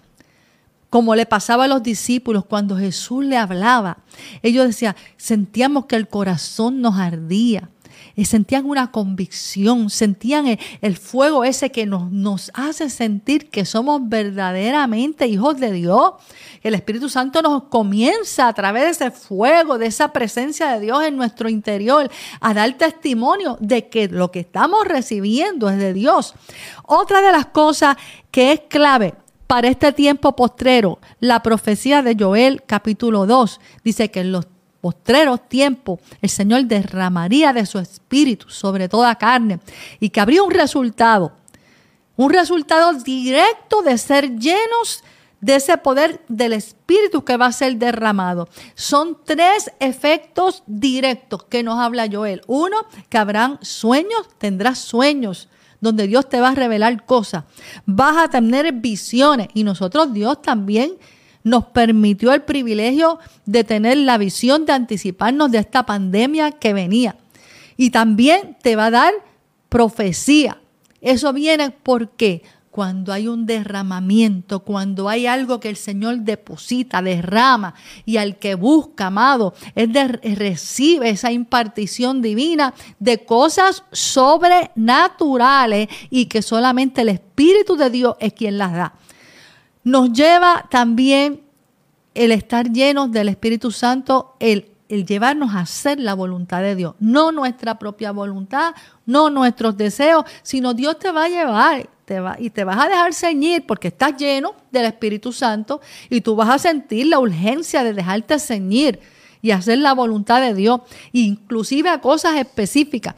como le pasaba a los discípulos cuando Jesús le hablaba. Ellos decían, sentíamos que el corazón nos ardía. Y sentían una convicción, sentían el, fuego ese que nos, nos hace sentir que somos verdaderamente hijos de Dios. El Espíritu Santo nos comienza a través de ese fuego, de esa presencia de Dios en nuestro interior, a dar testimonio de que lo que estamos recibiendo es de Dios. Otra de las cosas que es clave para este tiempo postrero. La profecía de Joel capítulo 2 dice que en los postreros tiempos el Señor derramaría de su espíritu sobre toda carne y que habría un resultado, un resultado directo de ser llenos de ese poder del espíritu que va a ser derramado. Son tres efectos directos que nos habla Joel. Uno, que habrán sueños, tendrás sueños donde Dios te va a revelar cosas. Vas a tener visiones y nosotros Dios también nos permitió el privilegio de tener la visión de anticiparnos de esta pandemia que venía. Y también te va a dar profecía. Eso viene porque cuando hay un derramamiento, cuando hay algo que el Señor deposita, derrama, y al que busca, amado, es de, recibe esa impartición divina de cosas sobrenaturales y que solamente el Espíritu de Dios es quien las da. Nos lleva también el estar llenos del Espíritu Santo, el el llevarnos a hacer la voluntad de Dios, no nuestra propia voluntad, no nuestros deseos, sino Dios te va a llevar te va, y te vas a dejar ceñir porque estás lleno del Espíritu Santo y tú vas a sentir la urgencia de dejarte ceñir y hacer la voluntad de Dios, inclusive a cosas específicas.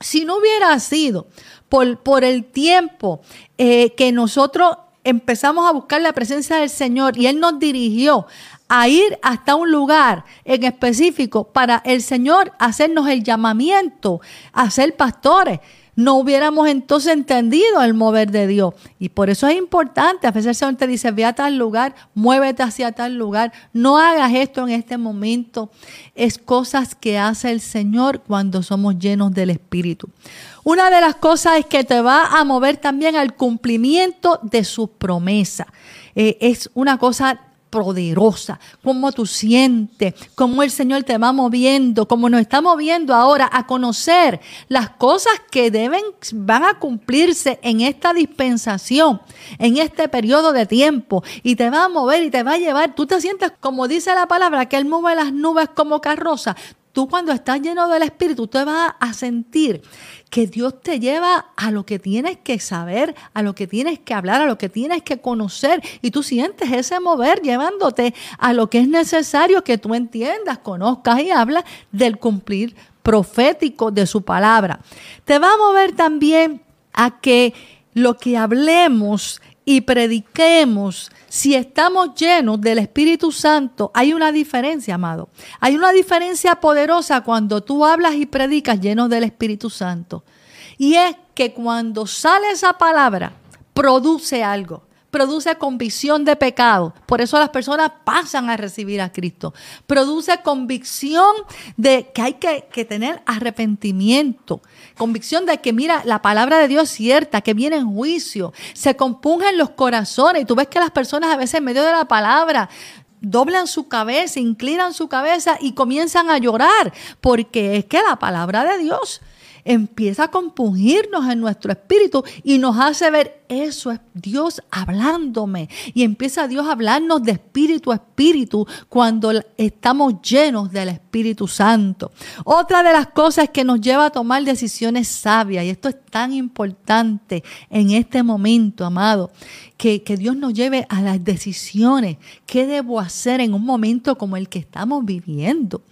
Si no hubiera sido por, por el tiempo eh, que nosotros empezamos a buscar la presencia del Señor y Él nos dirigió a ir hasta un lugar en específico para el Señor hacernos el llamamiento a ser pastores. No hubiéramos entonces entendido el mover de Dios. Y por eso es importante. A veces el Señor te dice, ve a tal lugar, muévete hacia tal lugar. No hagas esto en este momento. Es cosas que hace el Señor cuando somos llenos del Espíritu. Una de las cosas es que te va a mover también al cumplimiento de sus promesas. Eh, es una cosa poderosa, cómo tú sientes, cómo el Señor te va moviendo, cómo nos está moviendo ahora a conocer las cosas que deben, van a cumplirse en esta dispensación, en este periodo de tiempo, y te va a mover y te va a llevar. Tú te sientes, como dice la palabra, que Él mueve las nubes como carroza. Tú cuando estás lleno del Espíritu, te vas a sentir que Dios te lleva a lo que tienes que saber, a lo que tienes que hablar, a lo que tienes que conocer. Y tú sientes ese mover llevándote a lo que es necesario que tú entiendas, conozcas y hablas del cumplir profético de su palabra. Te va a mover también a que lo que hablemos y prediquemos, si estamos llenos del Espíritu Santo, hay una diferencia, amado. Hay una diferencia poderosa cuando tú hablas y predicas llenos del Espíritu Santo. Y es que cuando sale esa palabra, produce algo produce convicción de pecado. Por eso las personas pasan a recibir a Cristo. Produce convicción de que hay que, tener arrepentimiento. Convicción de que, mira, la palabra de Dios es cierta, que viene en juicio. Se compungen los corazones. Y tú ves que las personas a veces en medio de la palabra doblan su cabeza, inclinan su cabeza y comienzan a llorar. Porque es que la palabra de Dios empieza a compungirnos en nuestro espíritu y nos hace ver eso es Dios hablándome. Y empieza Dios a hablarnos de espíritu a espíritu cuando estamos llenos del Espíritu Santo. Otra de las cosas que nos lleva a tomar decisiones sabias, y esto es tan importante en este momento, amado, que, que Dios nos lleve a las decisiones. ¿Qué debo hacer en un momento como el que estamos viviendo?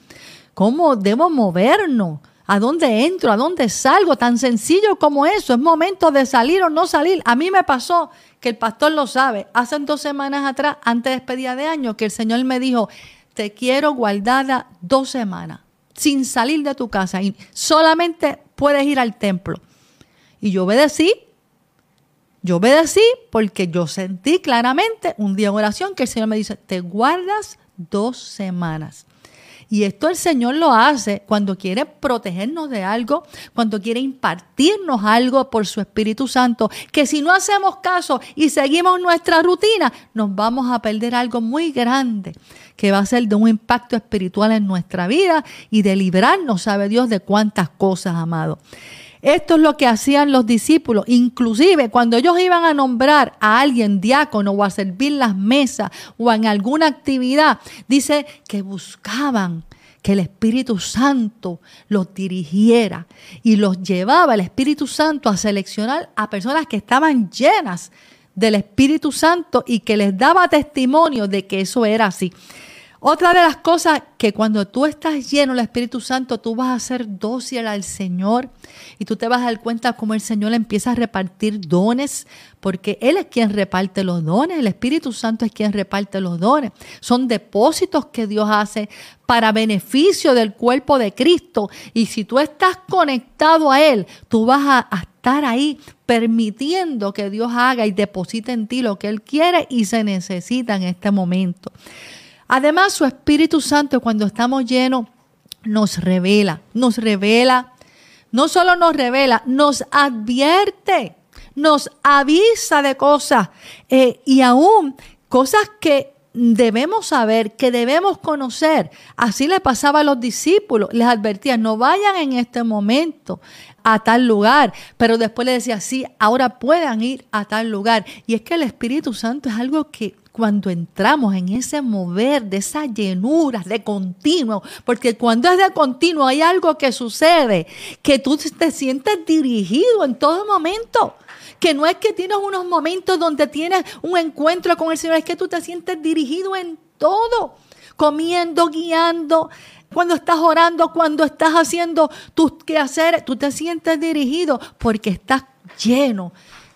¿Cómo debo movernos? ¿A dónde entro? ¿A dónde salgo? Tan sencillo como eso. Es momento de salir o no salir. A mí me pasó que el pastor lo sabe. Hace dos semanas atrás, antes de despedida de año, que el Señor me dijo, te quiero guardada dos semanas, sin salir de tu casa. Y solamente puedes ir al templo. Y yo obedecí. Yo obedecí porque yo sentí claramente un día en oración que el Señor me dice, te guardas dos semanas. Y esto el Señor lo hace cuando quiere protegernos de algo, cuando quiere impartirnos algo por su Espíritu Santo, que si no hacemos caso y seguimos nuestra rutina, nos vamos a perder algo muy grande que va a ser de un impacto espiritual en nuestra vida y de librarnos, sabe Dios, de cuántas cosas, amado. Esto es lo que hacían los discípulos. Inclusive cuando ellos iban a nombrar a alguien diácono o a servir las mesas o en alguna actividad, dice que buscaban que el Espíritu Santo los dirigiera y los llevaba el Espíritu Santo a seleccionar a personas que estaban llenas del Espíritu Santo y que les daba testimonio de que eso era así. Otra de las cosas que cuando tú estás lleno del Espíritu Santo, tú vas a ser dócil al Señor y tú te vas a dar cuenta cómo el Señor empieza a repartir dones, porque Él es quien reparte los dones, el Espíritu Santo es quien reparte los dones. Son depósitos que Dios hace para beneficio del cuerpo de Cristo. Y si tú estás conectado a Él, tú vas a, a estar ahí permitiendo que Dios haga y deposite en ti lo que Él quiere y se necesita en este momento. Además, su Espíritu Santo cuando estamos llenos nos revela, nos revela, no solo nos revela, nos advierte, nos avisa de cosas eh, y aún cosas que debemos saber, que debemos conocer. Así le pasaba a los discípulos, les advertía, no vayan en este momento a tal lugar, pero después le decía, sí, ahora puedan ir a tal lugar. Y es que el Espíritu Santo es algo que cuando entramos en ese mover de esa llenura de continuo, porque cuando es de continuo hay algo que sucede, que tú te sientes dirigido en todo momento que no es que tienes unos momentos donde tienes un encuentro con el Señor, es que tú te sientes dirigido en todo, comiendo, guiando, cuando estás orando, cuando estás haciendo tus quehaceres, tú te sientes dirigido porque estás lleno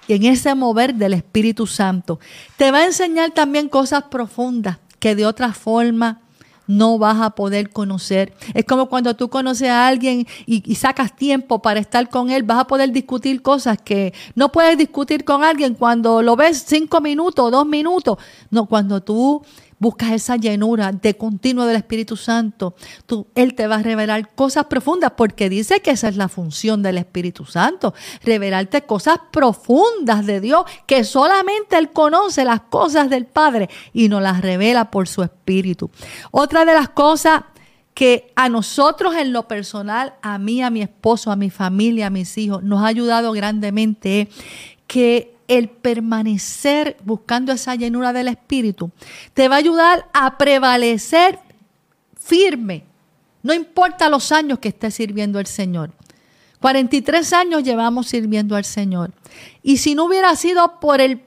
y en ese mover del Espíritu Santo. Te va a enseñar también cosas profundas que de otra forma no vas a poder conocer. Es como cuando tú conoces a alguien y, sacas tiempo para estar con él, vas a poder discutir cosas que no puedes discutir con alguien cuando lo ves cinco minutos, dos minutos. No, cuando tú buscas esa llenura de continuo del Espíritu Santo, tú, Él te va a revelar cosas profundas, porque dice que esa es la función del Espíritu Santo, revelarte cosas profundas de Dios, que solamente Él conoce las cosas del Padre y nos las revela por su Espíritu. Otra de las cosas que a nosotros en lo personal, a mí, a mi esposo, a mi familia, a mis hijos, nos ha ayudado grandemente es que el permanecer buscando esa llenura del Espíritu te va a ayudar a prevalecer firme. No importa los años que estés sirviendo al Señor. 43 años llevamos sirviendo al Señor. Y si no hubiera sido por el,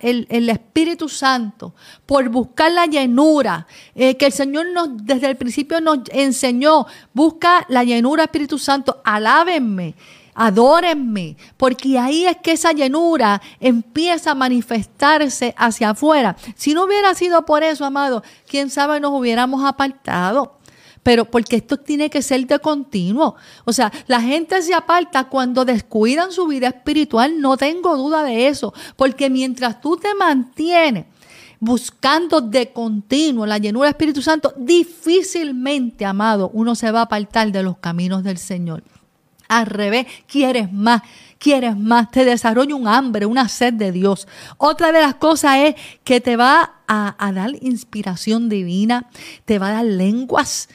el, Espíritu Santo, por buscar la llenura, eh, que el Señor nos, desde el principio nos enseñó, busca la llenura Espíritu Santo, alábenme adórenme, porque ahí es que esa llenura empieza a manifestarse hacia afuera. Si no hubiera sido por eso, amado, quién sabe nos hubiéramos apartado. Pero porque esto tiene que ser de continuo. O sea, la gente se aparta cuando descuidan su vida espiritual, no tengo duda de eso, porque mientras tú te mantienes buscando de continuo la llenura del Espíritu Santo, difícilmente, amado, uno se va a apartar de los caminos del Señor. Al revés, quieres más, quieres más, te desarrolla un hambre, una sed de Dios. Otra de las cosas es que te va a, dar inspiración divina, te va a dar lenguas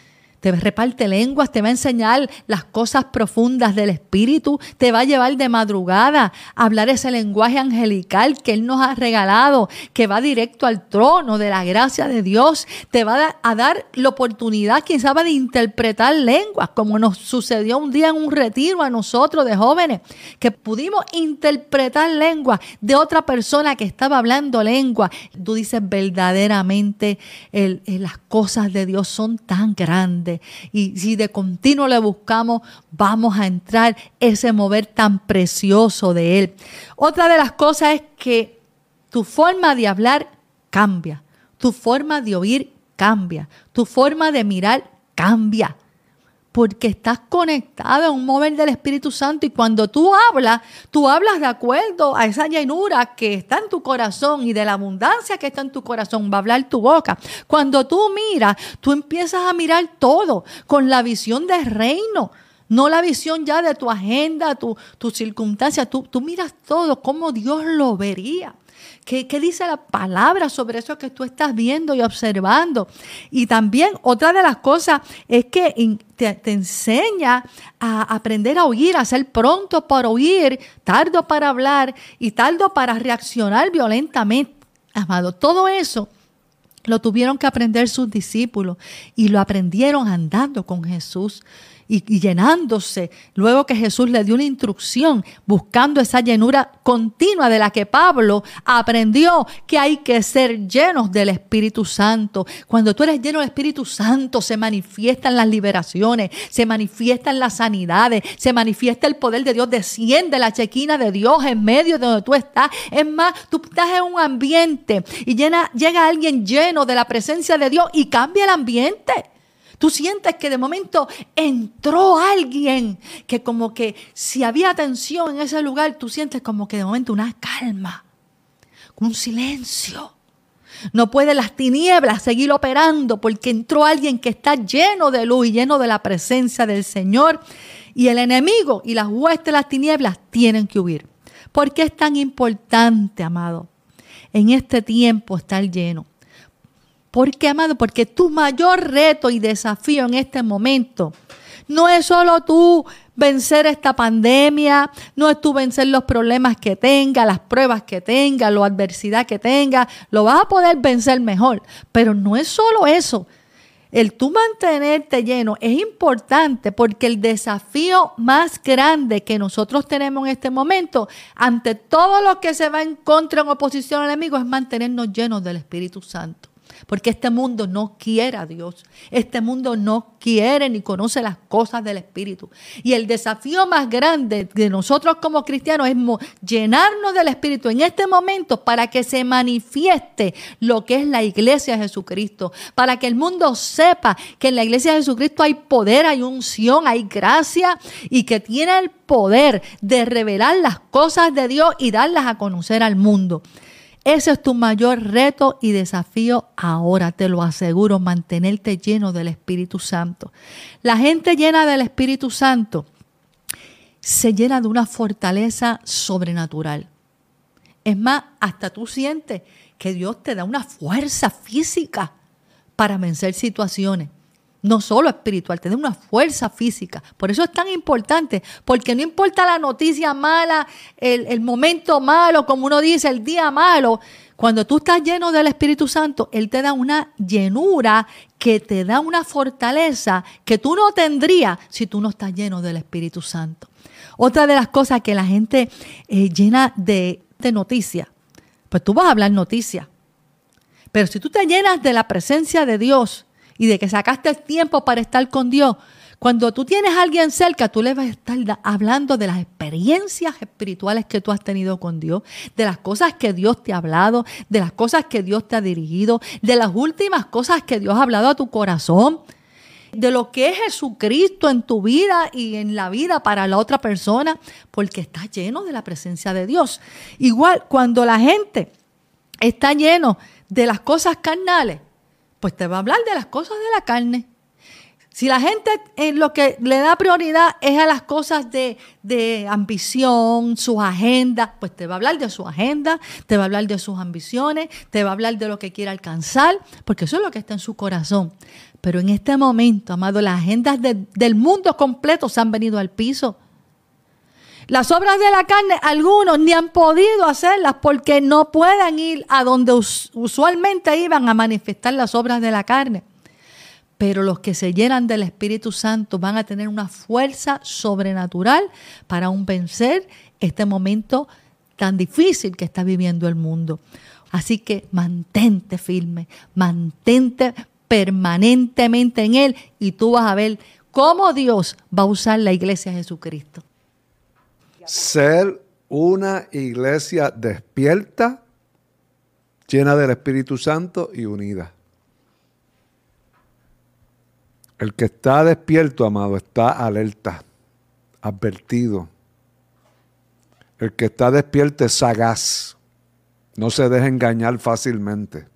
te reparte lenguas, te va a enseñar las cosas profundas del Espíritu, te va a llevar de madrugada a hablar ese lenguaje angelical que Él nos ha regalado, que va directo al trono de la gracia de Dios, te va a dar la oportunidad, quien sabe, de interpretar lenguas, como nos sucedió un día en un retiro a nosotros de jóvenes, que pudimos interpretar lenguas de otra persona que estaba hablando lengua. Tú dices verdaderamente las cosas de Dios son tan grandes y si de continuo le buscamos, vamos a entrar ese mover tan precioso de Él. Otra de las cosas es que tu forma de hablar cambia, tu forma de oír cambia, tu forma de mirar cambia porque estás conectado a un mover del Espíritu Santo y cuando tú hablas, tú hablas de acuerdo a esa llenura que está en tu corazón y de la abundancia que está en tu corazón, va a hablar tu boca. Cuando tú miras, tú empiezas a mirar todo con la visión del reino. No la visión ya de tu agenda, tu, tu circunstancia. Tú, tú miras todo como Dios lo vería. ¿Qué, dice la palabra sobre eso que tú estás viendo y observando? Y también otra de las cosas es que te, te, enseña a aprender a oír, a ser pronto para oír, tardo para hablar y tardo para reaccionar violentamente. Amado, todo eso lo tuvieron que aprender sus discípulos y lo aprendieron andando con Jesús y, llenándose. Luego que Jesús le dio una instrucción buscando esa llenura continua de la que Pablo aprendió que hay que ser llenos del Espíritu Santo. Cuando tú eres lleno del Espíritu Santo se manifiestan las liberaciones, se manifiestan las sanidades, se manifiesta el poder de Dios, desciende la chequina de Dios en medio de donde tú estás. Es más, tú estás en un ambiente y llega alguien lleno de la presencia de Dios y cambia el ambiente. Tú sientes que de momento entró alguien que como que si había tensión en ese lugar, tú sientes como que de momento una calma, un silencio. No puede las tinieblas seguir operando porque entró alguien que está lleno de luz y lleno de la presencia del Señor. Y el enemigo y las huestes de las tinieblas tienen que huir. ¿Por qué es tan importante, amado, en este tiempo estar lleno? ¿Por qué, amado? Porque tu mayor reto y desafío en este momento no es solo tú vencer esta pandemia, no es tú vencer los problemas que tenga, las pruebas que tenga, la adversidad que tenga, lo vas a poder vencer mejor. Pero no es solo eso. El tú mantenerte lleno es importante porque el desafío más grande que nosotros tenemos en este momento, ante todo lo que se va en contra, en oposición al enemigo, es mantenernos llenos del Espíritu Santo. Porque este mundo no quiere a Dios. Este mundo no quiere ni conoce las cosas del Espíritu. Y el desafío más grande de nosotros como cristianos es llenarnos del Espíritu en este momento para que se manifieste lo que es la iglesia de Jesucristo. Para que el mundo sepa que en la iglesia de Jesucristo hay poder, hay unción, hay gracia y que tiene el poder de revelar las cosas de Dios y darlas a conocer al mundo. Ese es tu mayor reto y desafío ahora, te lo aseguro, mantenerte lleno del Espíritu Santo. La gente llena del Espíritu Santo se llena de una fortaleza sobrenatural. Es más, hasta tú sientes que Dios te da una fuerza física para vencer situaciones no solo espiritual, tener una fuerza física. Por eso es tan importante, porque no importa la noticia mala, el, momento malo, como uno dice, el día malo, cuando tú estás lleno del Espíritu Santo, Él te da una llenura que te da una fortaleza que tú no tendrías si tú no estás lleno del Espíritu Santo. Otra de las cosas que la gente eh, llena de, de noticias, pues tú vas a hablar noticias. Pero si tú te llenas de la presencia de Dios, y de que sacaste tiempo para estar con Dios, cuando tú tienes a alguien cerca, tú le vas a estar hablando de las experiencias espirituales que tú has tenido con Dios, de las cosas que Dios te ha hablado, de las cosas que Dios te ha dirigido, de las últimas cosas que Dios ha hablado a tu corazón, de lo que es Jesucristo en tu vida y en la vida para la otra persona, porque está lleno de la presencia de Dios. Igual, cuando la gente está lleno de las cosas carnales, pues te va a hablar de las cosas de la carne. Si la gente en lo que le da prioridad es a las cosas de, de, ambición, sus agendas, pues te va a hablar de su agenda, te va a hablar de sus ambiciones, te va a hablar de lo que quiere alcanzar, porque eso es lo que está en su corazón. Pero en este momento, amado, las agendas del mundo completo se han venido al piso. Las obras de la carne, algunos ni han podido hacerlas porque no pueden ir a donde usualmente iban a manifestar las obras de la carne. Pero los que se llenan del Espíritu Santo van a tener una fuerza sobrenatural para un vencer este momento tan difícil que está viviendo el mundo. Así que mantente firme, mantente permanentemente en Él y tú vas a ver cómo Dios va a usar la iglesia Jesucristo ser una iglesia despierta, llena del Espíritu Santo y unida. El que está despierto, amado, está alerta, advertido. El que está despierto es sagaz, no se deja engañar fácilmente,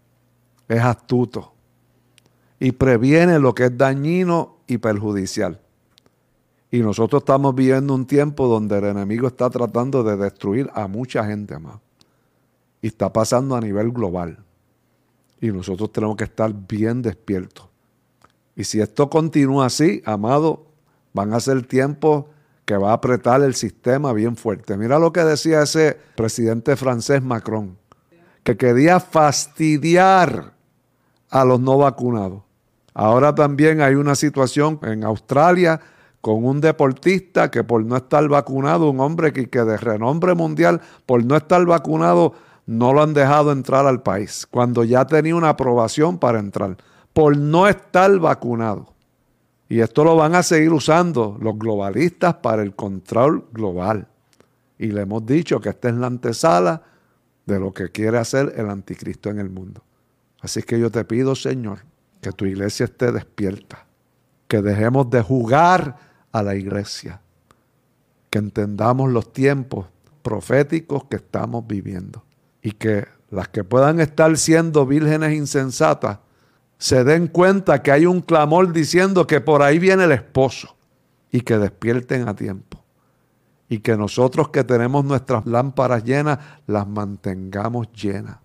es astuto y previene lo que es dañino y perjudicial. Y nosotros estamos viviendo un tiempo donde el enemigo está tratando de destruir a mucha gente, amado. Y está pasando a nivel global. Y nosotros tenemos que estar bien despiertos. Y si esto continúa así, amado, van a ser tiempos que va a apretar el sistema bien fuerte. Mira lo que decía ese presidente francés Macron, que quería fastidiar a los no vacunados. Ahora también hay una situación en Australia con un deportista que por no estar vacunado, un hombre que, que de renombre mundial, por no estar vacunado, no lo han dejado entrar al país, cuando ya tenía una aprobación para entrar, por no estar vacunado. Y esto lo van a seguir usando los globalistas para el control global. Y le hemos dicho que esta es la antesala de lo que quiere hacer el anticristo en el mundo. Así que yo te pido, Señor, que tu iglesia esté despierta, que dejemos de jugar a la iglesia. Que entendamos los tiempos proféticos que estamos viviendo. Y que las que puedan estar siendo vírgenes insensatas se den cuenta que hay un clamor diciendo que por ahí viene el esposo y que despierten a tiempo. y que nosotros que tenemos nuestras lámparas llenas, las mantengamos llenas,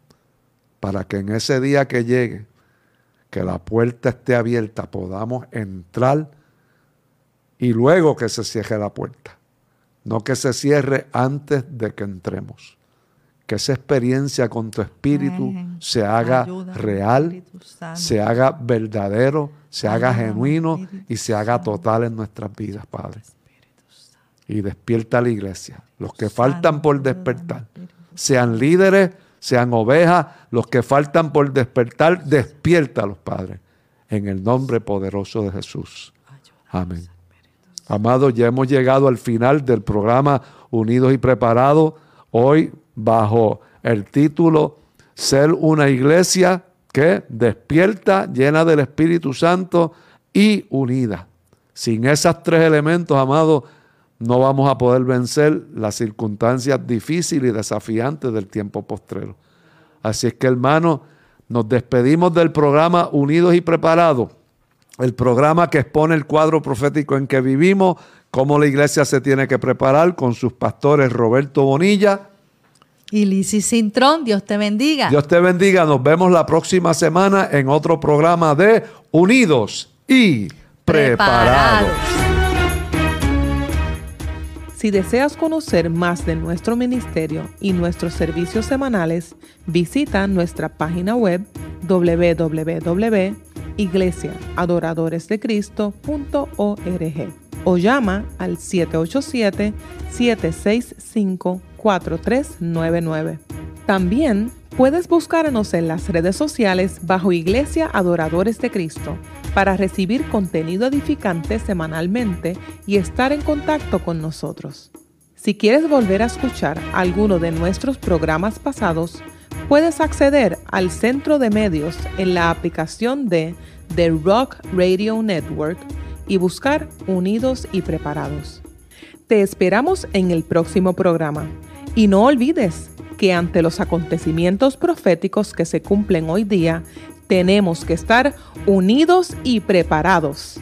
para que en ese día que llegue, que la puerta esté abierta, podamos entrar y luego que se cierre la puerta, no que se cierre antes de que entremos. Que esa experiencia con tu espíritu se haga real, se haga verdadero, se haga genuino y se haga total en nuestras vidas, Padre y despierta la iglesia. Los que faltan por despertar, sean líderes, sean ovejas, los que faltan por despertar, despierta a los padres. En el nombre poderoso de Jesús. Amén. Amados, ya hemos llegado al final del programa Unidos y Preparados. Hoy bajo el título Ser una iglesia que despierta, llena del Espíritu Santo y unida. Sin esos tres elementos, amados, no vamos a poder vencer las circunstancias difíciles y desafiantes del tiempo postrero. Así es que hermanos, nos despedimos del programa Unidos y Preparados, el programa que expone el cuadro profético en que vivimos, cómo la iglesia se tiene que preparar con sus pastores Roberto Bonilla. Y Lisi Cintrón, Dios te bendiga. Dios te bendiga, nos vemos la próxima semana en otro programa de Unidos y Preparados. Si deseas conocer más de nuestro ministerio y nuestros servicios semanales, visita nuestra página web www.iglesiaadoradoresdecristo.org o llama al 787-765-4399. También puedes buscarnos en las redes sociales bajo Iglesia Adoradores de Cristo para recibir contenido edificante semanalmente y estar en contacto con nosotros. Si quieres volver a escuchar alguno de nuestros programas pasados, puedes acceder al centro de medios en la aplicación de The Rock Radio Network y buscar Unidos y Preparados. Te esperamos en el próximo programa y no olvides que ante los acontecimientos proféticos que se cumplen hoy día, tenemos que estar unidos y preparados.